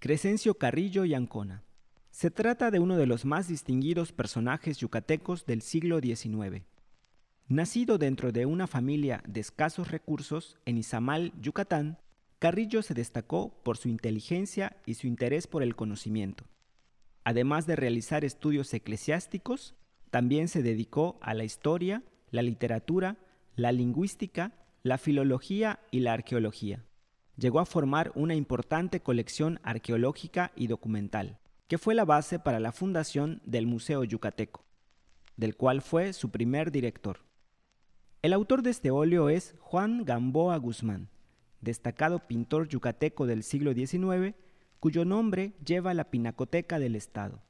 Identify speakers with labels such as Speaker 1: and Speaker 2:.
Speaker 1: Crescencio Carrillo y Ancona. Se trata de uno de los más distinguidos personajes yucatecos del siglo XIX. Nacido dentro de una familia de escasos recursos en Izamal, Yucatán, Carrillo se destacó por su inteligencia y su interés por el conocimiento. Además de realizar estudios eclesiásticos, también se dedicó a la historia, la literatura, la lingüística, la filología y la arqueología llegó a formar una importante colección arqueológica y documental, que fue la base para la fundación del Museo Yucateco, del cual fue su primer director. El autor de este óleo es Juan Gamboa Guzmán, destacado pintor yucateco del siglo XIX, cuyo nombre lleva la Pinacoteca del Estado.